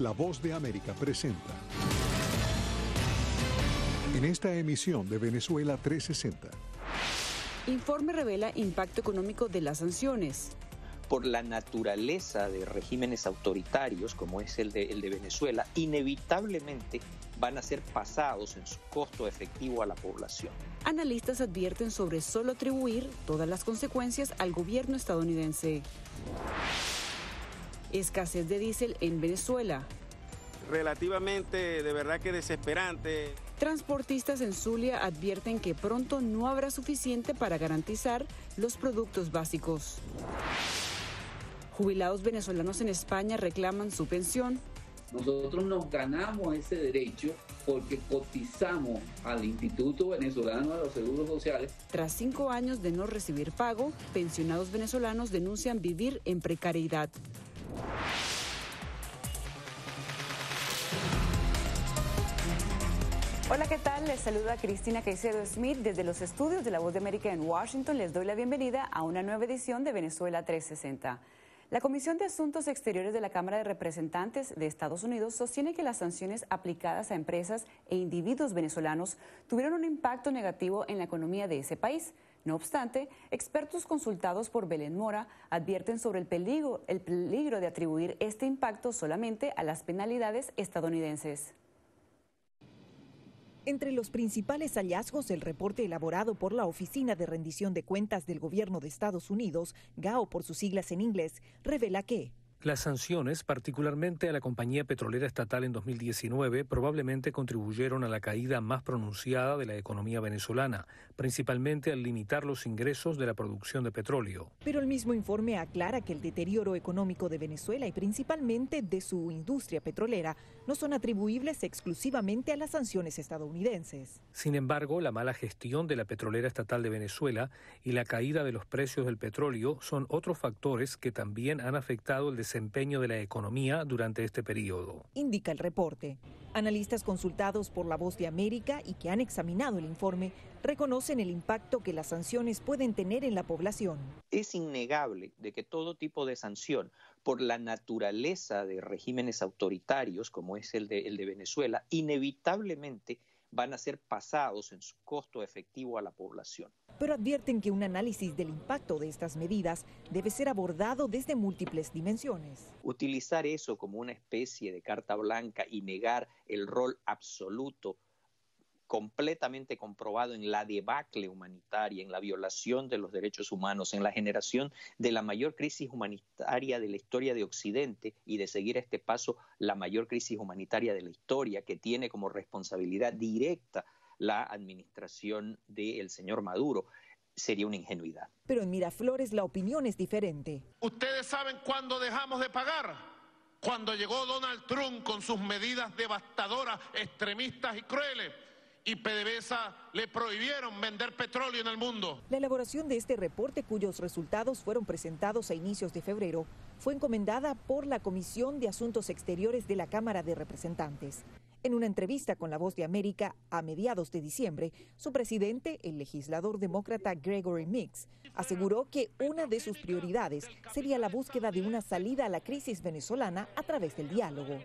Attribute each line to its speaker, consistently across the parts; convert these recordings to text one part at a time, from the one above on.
Speaker 1: La Voz de América presenta. En esta emisión de Venezuela 360.
Speaker 2: Informe revela impacto económico de las sanciones.
Speaker 3: Por la naturaleza de regímenes autoritarios, como es el de, el de Venezuela, inevitablemente van a ser pasados en su costo efectivo a la población.
Speaker 2: Analistas advierten sobre solo atribuir todas las consecuencias al gobierno estadounidense. Escasez de diésel en Venezuela.
Speaker 4: Relativamente, de verdad que desesperante.
Speaker 2: Transportistas en Zulia advierten que pronto no habrá suficiente para garantizar los productos básicos. Jubilados venezolanos en España reclaman su pensión.
Speaker 5: Nosotros nos ganamos ese derecho porque cotizamos al Instituto Venezolano de los Seguros Sociales.
Speaker 2: Tras cinco años de no recibir pago, pensionados venezolanos denuncian vivir en precariedad. Hola, ¿qué tal? Les saluda Cristina Caicedo Smith desde los estudios de La Voz de América en Washington. Les doy la bienvenida a una nueva edición de Venezuela 360. La Comisión de Asuntos Exteriores de la Cámara de Representantes de Estados Unidos sostiene que las sanciones aplicadas a empresas e individuos venezolanos tuvieron un impacto negativo en la economía de ese país. No obstante, expertos consultados por Belén Mora advierten sobre el peligro, el peligro de atribuir este impacto solamente a las penalidades estadounidenses.
Speaker 6: Entre los principales hallazgos del reporte elaborado por la Oficina de Rendición de Cuentas del Gobierno de Estados Unidos, GAO por sus siglas en inglés, revela que
Speaker 7: las sanciones, particularmente a la compañía petrolera estatal en 2019, probablemente contribuyeron a la caída más pronunciada de la economía venezolana, principalmente al limitar los ingresos de la producción de petróleo.
Speaker 6: Pero el mismo informe aclara que el deterioro económico de Venezuela y principalmente de su industria petrolera no son atribuibles exclusivamente a las sanciones estadounidenses.
Speaker 7: Sin embargo, la mala gestión de la petrolera estatal de Venezuela y la caída de los precios del petróleo son otros factores que también han afectado el desarrollo desempeño de la economía durante este periodo.
Speaker 6: Indica el reporte. Analistas consultados por La Voz de América y que han examinado el informe reconocen el impacto que las sanciones pueden tener en la población.
Speaker 3: Es innegable de que todo tipo de sanción, por la naturaleza de regímenes autoritarios como es el de, el de Venezuela, inevitablemente van a ser pasados en su costo efectivo a la población.
Speaker 6: Pero advierten que un análisis del impacto de estas medidas debe ser abordado desde múltiples dimensiones.
Speaker 3: Utilizar eso como una especie de carta blanca y negar el rol absoluto completamente comprobado en la debacle humanitaria, en la violación de los derechos humanos, en la generación de la mayor crisis humanitaria de la historia de Occidente y de seguir a este paso la mayor crisis humanitaria de la historia que tiene como responsabilidad directa la administración del señor Maduro. Sería una ingenuidad.
Speaker 6: Pero en Miraflores la opinión es diferente.
Speaker 8: ¿Ustedes saben cuándo dejamos de pagar? Cuando llegó Donald Trump con sus medidas devastadoras, extremistas y crueles y PDVSA le prohibieron vender petróleo en el mundo.
Speaker 6: La elaboración de este reporte, cuyos resultados fueron presentados a inicios de febrero, fue encomendada por la Comisión de Asuntos Exteriores de la Cámara de Representantes. En una entrevista con La Voz de América a mediados de diciembre, su presidente, el legislador demócrata Gregory Mix, aseguró que una de sus prioridades sería la búsqueda de una salida a la crisis venezolana a través del diálogo.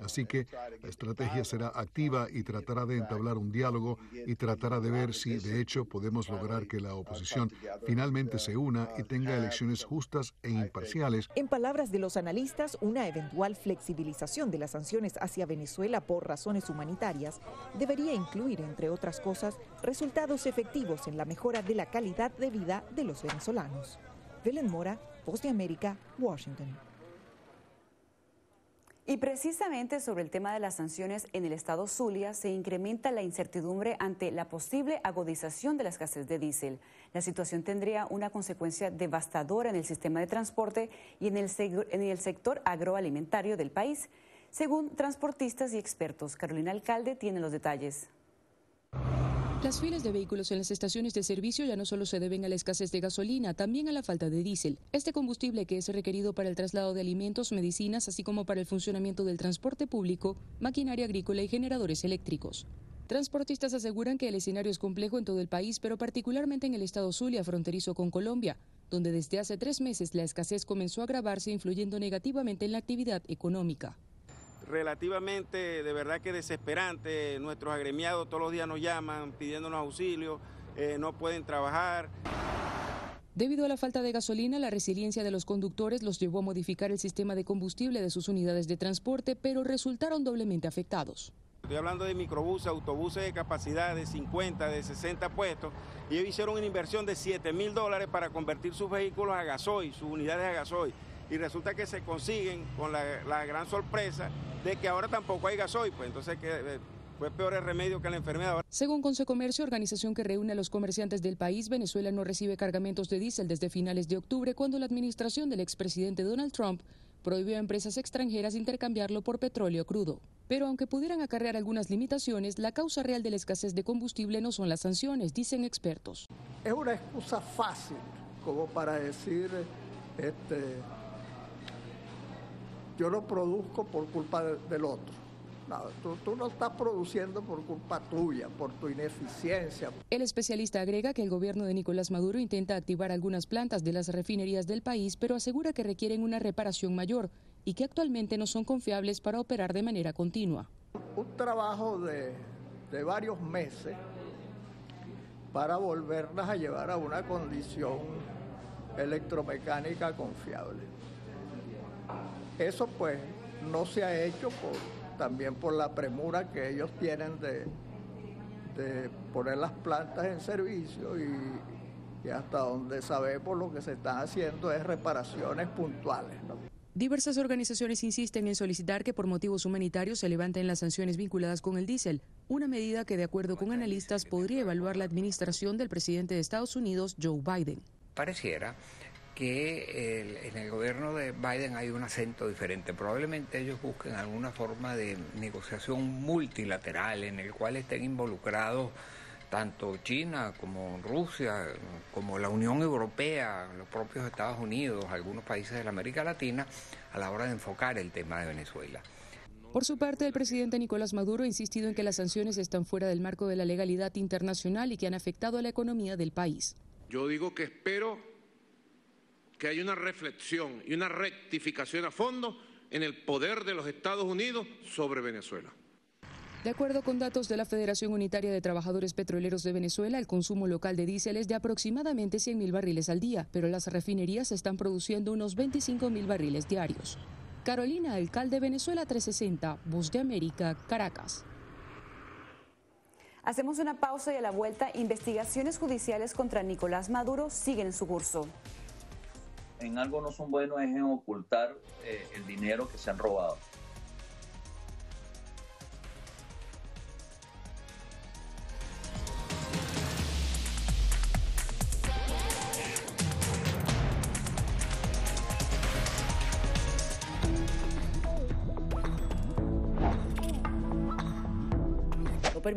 Speaker 9: Así que la estrategia será activa y tratará de entablar un diálogo y tratará de ver si de hecho podemos lograr que la oposición finalmente se una y tenga elecciones justas e imparciales.
Speaker 6: En palabras de los analistas, una eventual flexibilización de las sanciones hacia Venezuela por razones humanitarias debería incluir, entre otras cosas, resultados efectivos en la mejora de la calidad de vida de los venezolanos. Belén Mora, Voz de América, Washington. Y precisamente sobre el tema de las sanciones en el estado Zulia se incrementa la incertidumbre ante la posible agudización de la escasez de diésel. La situación tendría una consecuencia devastadora en el sistema de transporte y en el, en el sector agroalimentario del país, según transportistas y expertos. Carolina Alcalde tiene los detalles.
Speaker 10: Las filas de vehículos en las estaciones de servicio ya no solo se deben a la escasez de gasolina, también a la falta de diésel. Este combustible que es requerido para el traslado de alimentos, medicinas, así como para el funcionamiento del transporte público, maquinaria agrícola y generadores eléctricos. Transportistas aseguran que el escenario es complejo en todo el país, pero particularmente en el estado Zulia, fronterizo con Colombia. donde desde hace tres meses la escasez comenzó a agravarse, influyendo negativamente en la actividad económica.
Speaker 4: Relativamente, de verdad que desesperante, nuestros agremiados todos los días nos llaman pidiéndonos auxilio, eh, no pueden trabajar.
Speaker 10: Debido a la falta de gasolina, la resiliencia de los conductores los llevó a modificar el sistema de combustible de sus unidades de transporte, pero resultaron doblemente afectados.
Speaker 4: Estoy hablando de microbuses, autobuses de capacidad de 50, de 60 puestos, y ellos hicieron una inversión de 7 mil dólares para convertir sus vehículos a gasoil, sus unidades a gasoil. Y resulta que se consiguen con la, gran sorpresa de que ahora tampoco hay gasoil, pues entonces que eh, fue peor el remedio que la enfermedad.
Speaker 10: Según Comercio, organización que reúne a los comerciantes del país, Venezuela no recibe cargamentos de diésel desde finales de octubre, cuando la administración del expresidente Donald Trump prohibió a empresas extranjeras intercambiarlo por petróleo crudo. Pero aunque pudieran acarrear algunas limitaciones, la causa real de la escasez de combustible no son las sanciones, dicen expertos.
Speaker 11: Es una excusa fácil como para decir, este, yo lo produzco por culpa del otro tú, no estás produciendo por culpa tuya, por tu ineficiencia.
Speaker 10: El especialista agrega que el gobierno de Nicolás Maduro intenta activar algunas plantas de las refinerías del país, pero asegura que requieren una reparación mayor y que actualmente no son confiables para operar de manera continua.
Speaker 11: Un trabajo de, de varios meses para volverlas a llevar a una condición electromecánica confiable. Eso pues no se ha hecho por también por la premura que ellos tienen de, de poner las plantas en servicio y, hasta donde sabemos lo que se están haciendo es reparaciones puntuales.
Speaker 10: Diversas organizaciones insisten en solicitar que por motivos humanitarios se levanten las sanciones vinculadas con el diésel, una medida que de acuerdo con analistas podría evaluar la administración del presidente de Estados Unidos, Joe Biden.
Speaker 12: Pareciera que en el gobierno de Biden hay un acento diferente. Probablemente ellos busquen alguna forma de negociación multilateral en el cual estén involucrados tanto China como Rusia, como la Unión Europea, los propios Estados Unidos, algunos países de la América Latina, a la hora de enfocar el tema de Venezuela.
Speaker 10: Por su parte, el presidente Nicolás Maduro ha insistido en que las sanciones están fuera del marco de la legalidad internacional y que han afectado a la economía del país.
Speaker 13: Yo digo que espero que hay una reflexión y una rectificación a fondo en el poder de los Estados Unidos sobre Venezuela.
Speaker 10: De acuerdo con datos de la Federación Unitaria de Trabajadores Petroleros de Venezuela, el consumo local de diésel es de aproximadamente 100.000 barriles al día, pero las refinerías están produciendo unos 25.000 barriles diarios. Carolina, alcalde Venezuela 360, Voz de América, Caracas.
Speaker 2: Hacemos una pausa y a la vuelta, investigaciones judiciales contra Nicolás Maduro siguen en su curso
Speaker 14: en algo no son buenos es en ocultar eh, el dinero que se han robado.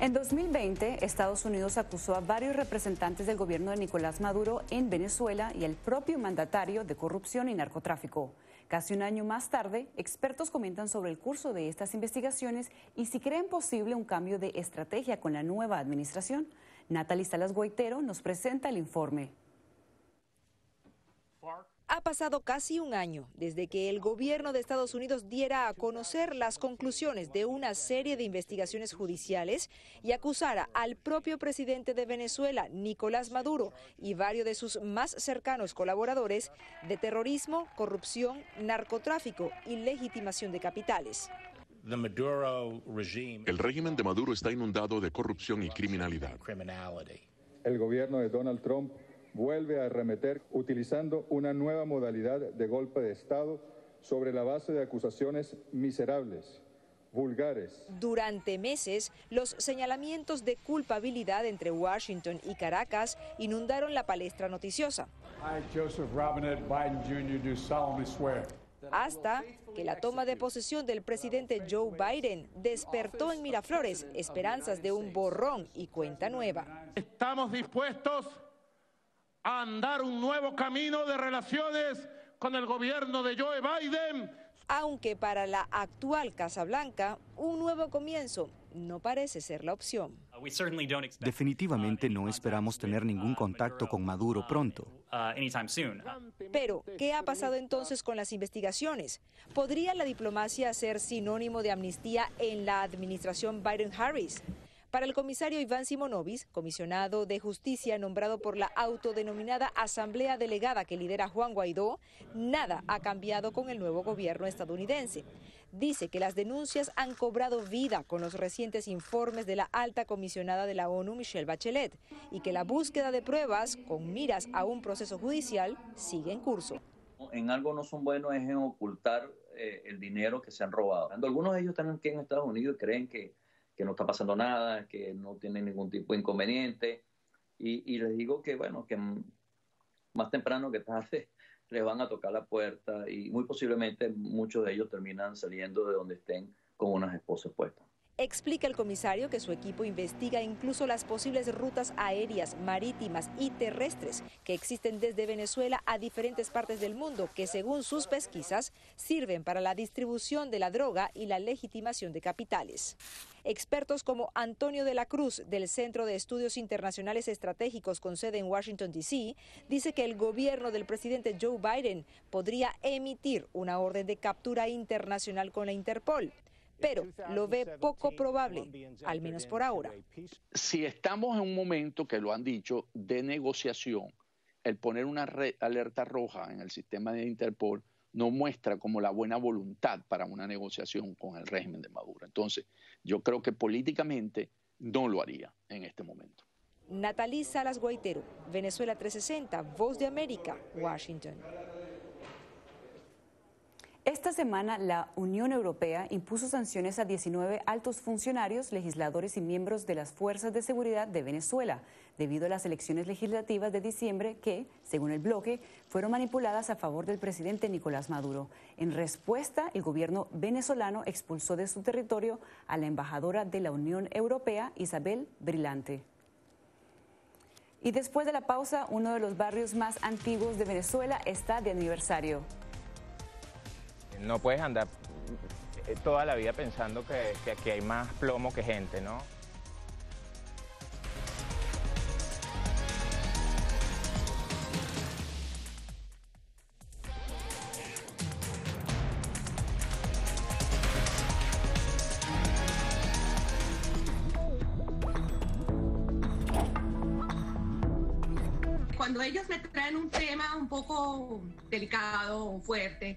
Speaker 2: En 2020, Estados Unidos acusó a varios representantes del gobierno de Nicolás Maduro en Venezuela y al propio mandatario de corrupción y narcotráfico. Casi un año más tarde, expertos comentan sobre el curso de estas investigaciones y si creen posible un cambio de estrategia con la nueva administración. Natalie Salas Guaitero nos presenta el informe.
Speaker 15: Ha pasado casi un año desde que el gobierno de Estados Unidos diera a conocer las conclusiones de una serie de investigaciones judiciales y acusara al propio presidente de Venezuela, Nicolás Maduro, y varios de sus más cercanos colaboradores de terrorismo, corrupción, narcotráfico y legitimación de capitales.
Speaker 16: El régimen de Maduro está inundado de corrupción y criminalidad.
Speaker 17: El gobierno de Donald Trump vuelve a arremeter utilizando una nueva modalidad de golpe de Estado sobre la base de acusaciones miserables, vulgares.
Speaker 15: Durante meses, los señalamientos de culpabilidad entre Washington y Caracas inundaron la palestra noticiosa. Hasta que la toma de posesión del presidente Joe Biden despertó en Miraflores esperanzas de un borrón y cuenta nueva.
Speaker 13: Estamos dispuestos a andar un nuevo camino de relaciones con el gobierno de Joe Biden.
Speaker 15: Aunque para la actual Casa Blanca, un nuevo comienzo no parece ser la opción.
Speaker 18: Definitivamente no esperamos tener ningún contacto con Maduro pronto.
Speaker 15: Pero, ¿qué ha pasado entonces con las investigaciones? ¿Podría la diplomacia ser sinónimo de amnistía en la administración Biden-Harris? Para el comisario Iván Simonovis, comisionado de justicia nombrado por la autodenominada Asamblea Delegada que lidera Juan Guaidó, nada ha cambiado con el nuevo gobierno estadounidense. Dice que las denuncias han cobrado vida con los recientes informes de la alta comisionada de la ONU, Michelle Bachelet, y que la búsqueda de pruebas con miras a un proceso judicial sigue en curso.
Speaker 14: En algo no son buenos es en ocultar eh, el dinero que se han robado. Algunos de ellos están aquí en Estados Unidos y creen que que no está pasando nada, que no tienen ningún tipo de inconveniente. Y, les digo que, bueno, que más temprano que tarde les van a tocar la puerta y muy posiblemente muchos de ellos terminan saliendo de donde estén con unas esposas puestas.
Speaker 15: Explica el comisario que su equipo investiga incluso las posibles rutas aéreas, marítimas y terrestres que existen desde Venezuela a diferentes partes del mundo que según sus pesquisas sirven para la distribución de la droga y la legitimación de capitales. Expertos como Antonio de la Cruz del Centro de Estudios Internacionales Estratégicos con sede en Washington, D.C., dice que el gobierno del presidente Joe Biden podría emitir una orden de captura internacional con la Interpol pero lo ve poco probable, al menos por ahora.
Speaker 19: Si estamos en un momento, que lo han dicho, de negociación, el poner una alerta roja en el sistema de Interpol no muestra como la buena voluntad para una negociación con el régimen de Maduro. Entonces, yo creo que políticamente no lo haría en este momento.
Speaker 15: Natalí Salas Guaitero, Venezuela 360, Voz de América, Washington.
Speaker 2: Esta semana la Unión Europea impuso sanciones a 19 altos funcionarios, legisladores y miembros de las fuerzas de seguridad de Venezuela debido a las elecciones legislativas de diciembre que, según el bloque, fueron manipuladas a favor del presidente Nicolás Maduro. En respuesta, el gobierno venezolano expulsó de su territorio a la embajadora de la Unión Europea, Isabel Brilante. Y después de la pausa, uno de los barrios más antiguos de Venezuela está de aniversario
Speaker 20: no puedes andar eh, toda la vida pensando que, que aquí hay más plomo que gente, ¿no?
Speaker 21: Cuando ellos me traen un tema un poco delicado, fuerte,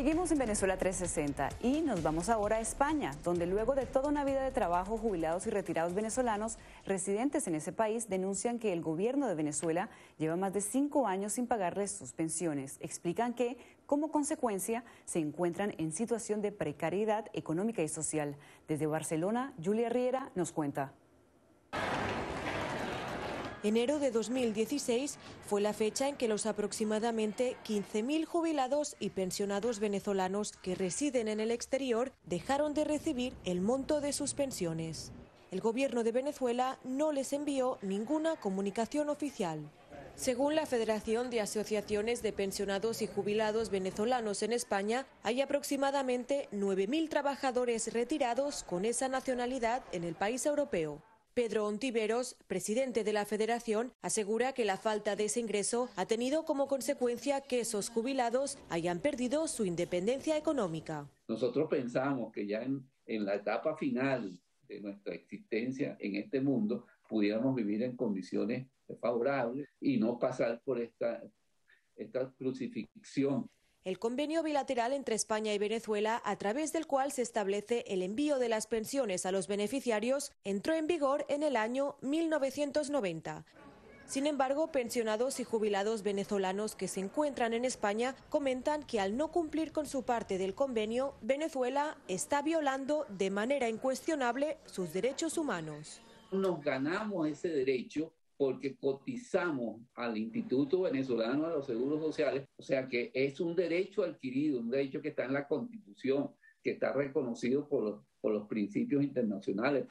Speaker 2: Seguimos en Venezuela 360 y nos vamos ahora a España, donde luego de toda una vida de trabajo, jubilados y retirados venezolanos residentes en ese país denuncian que el gobierno de Venezuela lleva más de cinco años sin pagarles sus pensiones. Explican que, como consecuencia, se encuentran en situación de precariedad económica y social. Desde Barcelona, Julia Riera nos cuenta.
Speaker 22: Enero de 2016 fue la fecha en que los aproximadamente 15.000 jubilados y pensionados venezolanos que residen en el exterior dejaron de recibir el monto de sus pensiones. El gobierno de Venezuela no les envió ninguna comunicación oficial. Según la Federación de Asociaciones de Pensionados y Jubilados Venezolanos en España, hay aproximadamente 9.000 trabajadores retirados con esa nacionalidad en el país europeo. Pedro Ontiveros, presidente de la Federación, asegura que la falta de ese ingreso ha tenido como consecuencia que esos jubilados hayan perdido su independencia económica.
Speaker 5: Nosotros pensamos que ya en, la etapa final de nuestra existencia en este mundo pudiéramos vivir en condiciones favorables y no pasar por esta, esta crucifixión
Speaker 22: el convenio bilateral entre España y Venezuela, a través del cual se establece el envío de las pensiones a los beneficiarios, entró en vigor en el año 1990. Sin embargo, pensionados y jubilados venezolanos que se encuentran en España comentan que al no cumplir con su parte del convenio, Venezuela está violando de manera incuestionable sus derechos humanos.
Speaker 5: Nos ganamos ese derecho porque cotizamos al Instituto Venezolano de los Seguros Sociales, o sea que es un derecho adquirido, un derecho que está en la Constitución, que está reconocido por los, por los principios internacionales.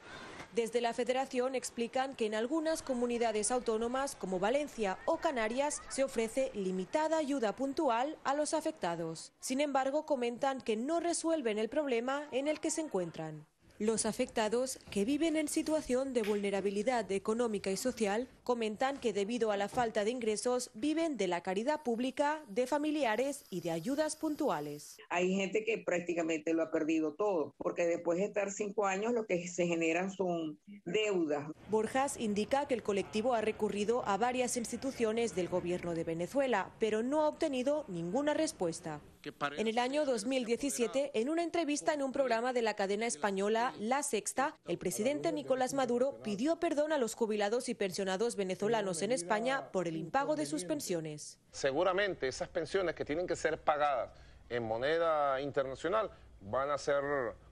Speaker 22: Desde la Federación explican que en algunas comunidades autónomas como Valencia o Canarias se ofrece limitada ayuda puntual a los afectados. Sin embargo, comentan que no resuelven el problema en el que se encuentran. Los afectados, que viven en situación de vulnerabilidad económica y social, comentan que debido a la falta de ingresos viven de la caridad pública, de familiares y de ayudas puntuales.
Speaker 23: Hay gente que prácticamente lo ha perdido todo, porque después de estar cinco años lo que se generan son deudas.
Speaker 22: Borjas indica que el colectivo ha recurrido a varias instituciones del gobierno de Venezuela, pero no ha obtenido ninguna respuesta. En el año 2017, en una entrevista en un programa de la cadena española La Sexta, el presidente Nicolás Maduro pidió perdón a los jubilados y pensionados venezolanos en España por el impago de sus pensiones.
Speaker 24: Seguramente esas pensiones que tienen que ser pagadas en moneda internacional van a ser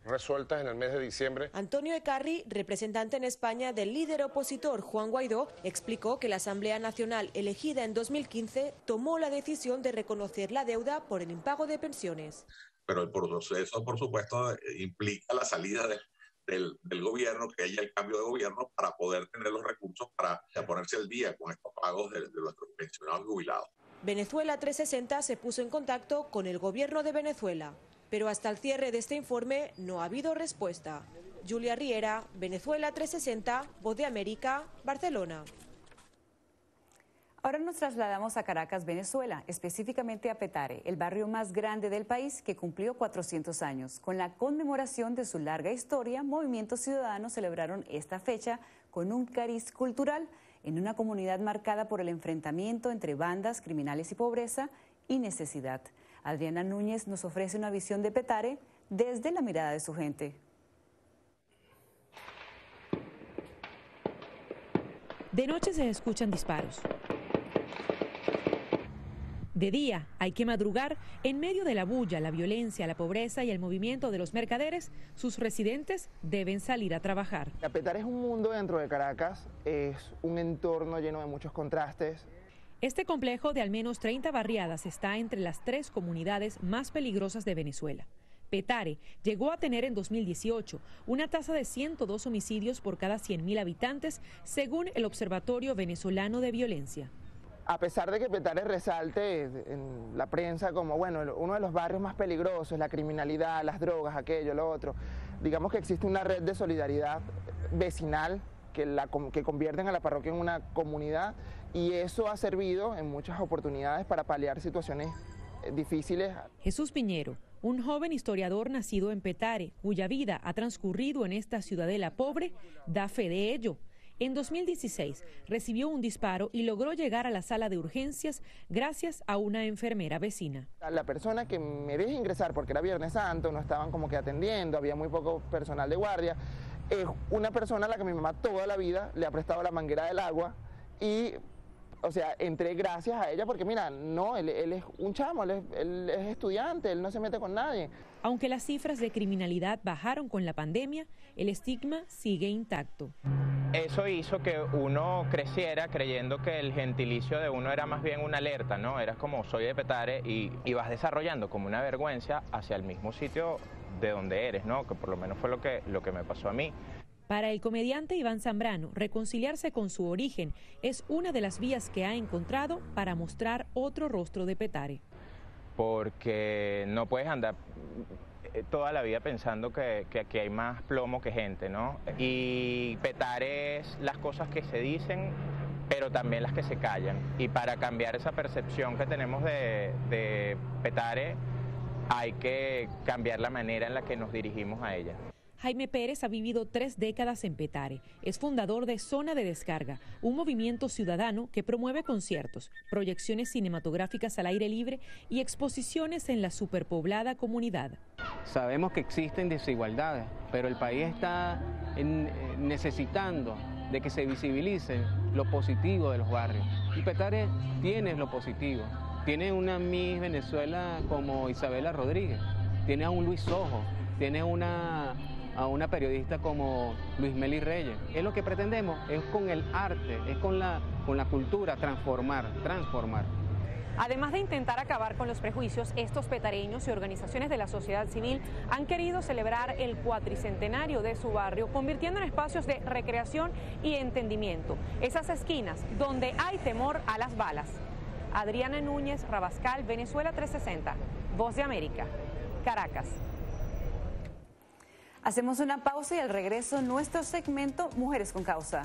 Speaker 24: resueltas en el mes de diciembre.
Speaker 22: Antonio Ecarri, representante en España del líder opositor Juan Guaidó, explicó que la Asamblea Nacional elegida en 2015 tomó la decisión de reconocer la deuda por el impago de pensiones.
Speaker 25: Pero el proceso, por supuesto, implica la salida del, gobierno, que haya el cambio de gobierno para poder tener los recursos para ponerse al día con estos pagos de, de nuestros pensionados jubilados.
Speaker 22: Venezuela 360 se puso en contacto con el gobierno de Venezuela, pero hasta el cierre de este informe no ha habido respuesta. Julia Riera, Venezuela 360, Voz de América, Barcelona.
Speaker 2: Ahora nos trasladamos a Caracas, Venezuela, específicamente a Petare, el barrio más grande del país que cumplió 400 años. Con la conmemoración de su larga historia, movimientos ciudadanos celebraron esta fecha con un cariz cultural en una comunidad marcada por el enfrentamiento entre bandas, criminales y pobreza y necesidad. Adriana Núñez nos ofrece una visión de Petare desde la mirada de su gente.
Speaker 26: De noche se escuchan disparos. De día hay que madrugar en medio de la bulla, la violencia, la pobreza y el movimiento de los mercaderes. Sus residentes deben salir a trabajar.
Speaker 27: Capetar es un mundo dentro de Caracas, es un entorno lleno de muchos contrastes.
Speaker 26: Este complejo de al menos 30 barriadas está entre las tres comunidades más peligrosas de Venezuela. Petare llegó a tener en 2018 una tasa de 102 homicidios por cada 100.000 habitantes, según el Observatorio Venezolano de Violencia
Speaker 27: a pesar de que Petare resalte en la prensa como, bueno, uno de los barrios más peligrosos, la criminalidad, las drogas, aquello, lo otro, digamos que existe una red de solidaridad vecinal que, la, que convierten a la parroquia en una comunidad y eso ha servido en muchas oportunidades para paliar situaciones eh, difíciles.
Speaker 26: Jesús Piñero, un joven historiador nacido en Petare, cuya vida ha transcurrido en esta ciudadela pobre, da fe de ello. En 2016 recibió un disparo y logró llegar a la sala de urgencias gracias a una enfermera vecina.
Speaker 27: La persona que me deja ingresar, porque era Viernes Santo, no estaban como que atendiendo, había muy poco personal de guardia, es una persona a la que mi mamá toda la vida le ha prestado la manguera del agua y o sea, entré gracias a ella porque mira, no, él, es un chamo, él es, estudiante, él no se mete con nadie.
Speaker 26: Aunque las cifras de criminalidad bajaron con la pandemia, el estigma sigue intacto.
Speaker 20: Eso hizo que uno creciera creyendo que el gentilicio de uno era más bien una alerta, ¿no? Eras como soy de Petare y, y vas desarrollando como una vergüenza hacia el mismo sitio de donde eres, ¿no? Que por lo menos fue lo que, lo que me pasó a mí.
Speaker 26: Para el comediante Iván Zambrano, reconciliarse con su origen es una de las vías que ha encontrado para mostrar otro rostro de Petare.
Speaker 20: Porque no puedes andar eh, toda la vida pensando que, aquí hay más plomo que gente, ¿no? Y Petare es las cosas que se dicen, pero también las que se callan. Y para cambiar esa percepción que tenemos de, de Petare, hay que cambiar la manera en la que nos dirigimos a ella.
Speaker 26: Jaime Pérez ha vivido tres décadas en Petare. Es fundador de Zona de Descarga, un movimiento ciudadano que promueve conciertos, proyecciones cinematográficas al aire libre y exposiciones en la superpoblada comunidad.
Speaker 28: Sabemos que existen desigualdades, pero el país está eh, necesitando de que se visibilice lo positivo de los barrios. Y Petare tiene lo positivo. Tiene una Miss Venezuela como Isabela Rodríguez, tiene a un Luis Ojo, tiene una a una periodista como Luis Meli Reyes. Es lo que pretendemos, es con el arte, es con la, con la cultura transformar, transformar.
Speaker 29: Además de intentar acabar con los prejuicios, estos petareños y organizaciones de la sociedad civil han querido celebrar el cuatricentenario de su barrio, convirtiendo en espacios de recreación y entendimiento. Esas esquinas donde hay temor a las balas. Adriana Núñez, Rabascal, Venezuela 360, Voz de América, Caracas.
Speaker 2: Hacemos una pausa y al regreso nuestro segmento Mujeres con Causa.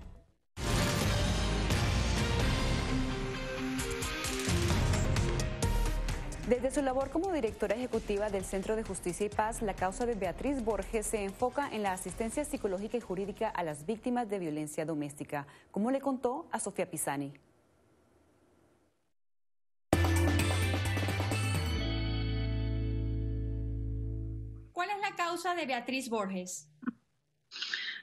Speaker 2: Desde su labor como directora ejecutiva del Centro de Justicia y Paz, la causa de Beatriz Borges se enfoca en la asistencia psicológica y jurídica a las víctimas de violencia doméstica, como le contó a Sofía Pisani.
Speaker 30: ¿Cuál es la causa de Beatriz Borges?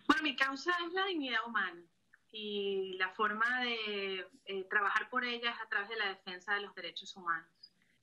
Speaker 31: Bueno, mi causa es la dignidad humana y la forma de eh, trabajar por ella es a través de la defensa de los derechos humanos.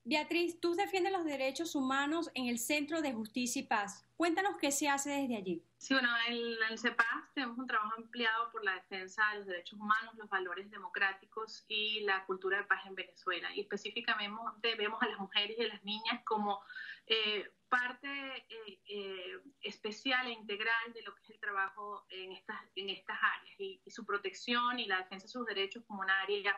Speaker 30: Beatriz, tú defiendes los derechos humanos en el Centro de Justicia y Paz. Cuéntanos qué se hace desde allí.
Speaker 31: Sí, bueno, en el CEPAS tenemos un trabajo ampliado por la defensa de los derechos humanos, los valores democráticos y la cultura de paz en Venezuela. Y específicamente vemos a las mujeres y a las niñas como eh, parte eh, eh, especial e integral de lo que es el trabajo en estas, en estas áreas y, y su protección y la defensa de sus derechos como una área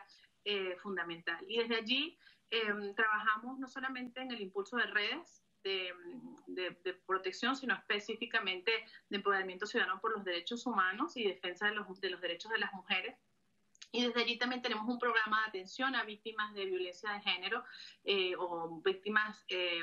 Speaker 31: fundamental. Y desde allí eh, trabajamos no solamente en el impulso de redes de, de, protección, sino específicamente de empoderamiento ciudadano por los derechos humanos y defensa de los, de los derechos de las mujeres. Y desde allí también tenemos un programa de atención a víctimas de violencia de género eh, o víctimas eh,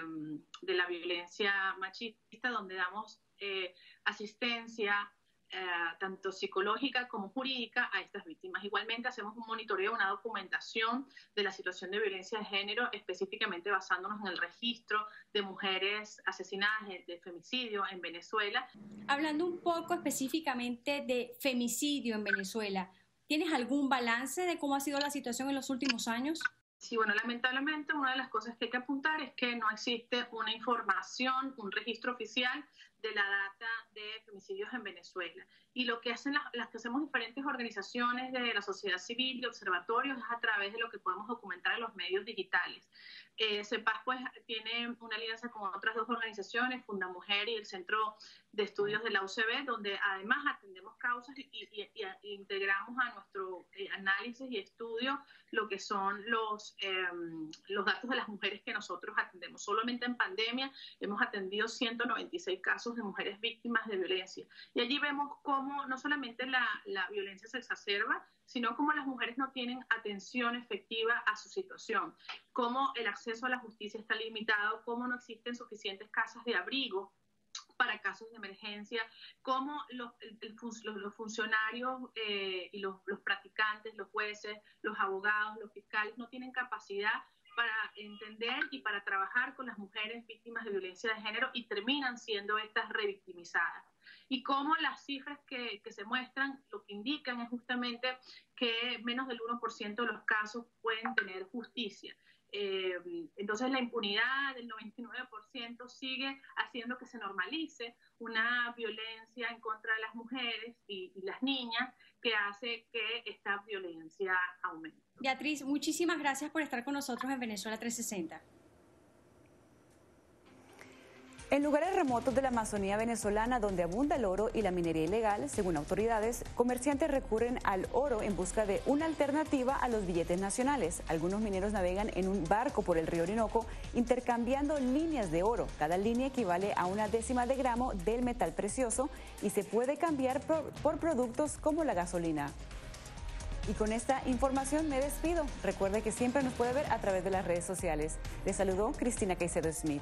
Speaker 31: de la violencia machista, donde damos eh, asistencia, eh, tanto psicológica como jurídica a estas víctimas. Igualmente hacemos un monitoreo, una documentación de la situación de violencia de género, específicamente basándonos en el registro de mujeres asesinadas de femicidio en Venezuela.
Speaker 30: Hablando un poco específicamente de femicidio en Venezuela, ¿tienes algún balance de cómo ha sido la situación en los últimos años?
Speaker 31: Sí, bueno, lamentablemente una de las cosas que hay que apuntar es que no existe una información, un registro oficial de la data de femicidios en Venezuela. Y lo que hacen las, las, que hacemos diferentes organizaciones de la sociedad civil y observatorios es a través de lo que podemos documentar en los medios digitales. Eh, CEPAS pues tiene una alianza con otras dos organizaciones, Funda Mujer y el Centro de Estudios de la UCB, donde además atendemos causas y, y, y integramos a nuestro eh, análisis y estudio lo que son los, eh, los datos de las mujeres que nosotros atendemos. Solamente en pandemia hemos atendido 196 casos de mujeres víctimas de violencia. Y allí vemos no solamente la, la violencia se exacerba, sino cómo las mujeres no tienen atención efectiva a su situación, cómo el acceso a la justicia está limitado, cómo no existen suficientes casas de abrigo para casos de emergencia, cómo los, los funcionarios eh, y los, los practicantes, los jueces, los abogados, los fiscales no tienen capacidad para entender y para trabajar con las mujeres víctimas de violencia de género y terminan siendo estas revictimizadas. Y cómo las cifras que, que, se muestran lo que indican es justamente que menos del 1% de los casos pueden tener justicia. Eh, entonces la impunidad del 99% sigue haciendo que se normalice una violencia en contra de las mujeres y, y las niñas que hace que esta violencia aumente.
Speaker 30: Beatriz, muchísimas gracias por estar con nosotros en Venezuela 360.
Speaker 2: En lugares remotos de la Amazonía venezolana donde abunda el oro y la minería ilegal, según autoridades, comerciantes recurren al oro en busca de una alternativa a los billetes nacionales. Algunos mineros navegan en un barco por el río Orinoco intercambiando líneas de oro. Cada línea equivale a una décima de gramo del metal precioso y se puede cambiar por, productos como la gasolina. Y con esta información me despido. Recuerde que siempre nos puede ver a través de las redes sociales. Les saludó Cristina Caicedo Smith.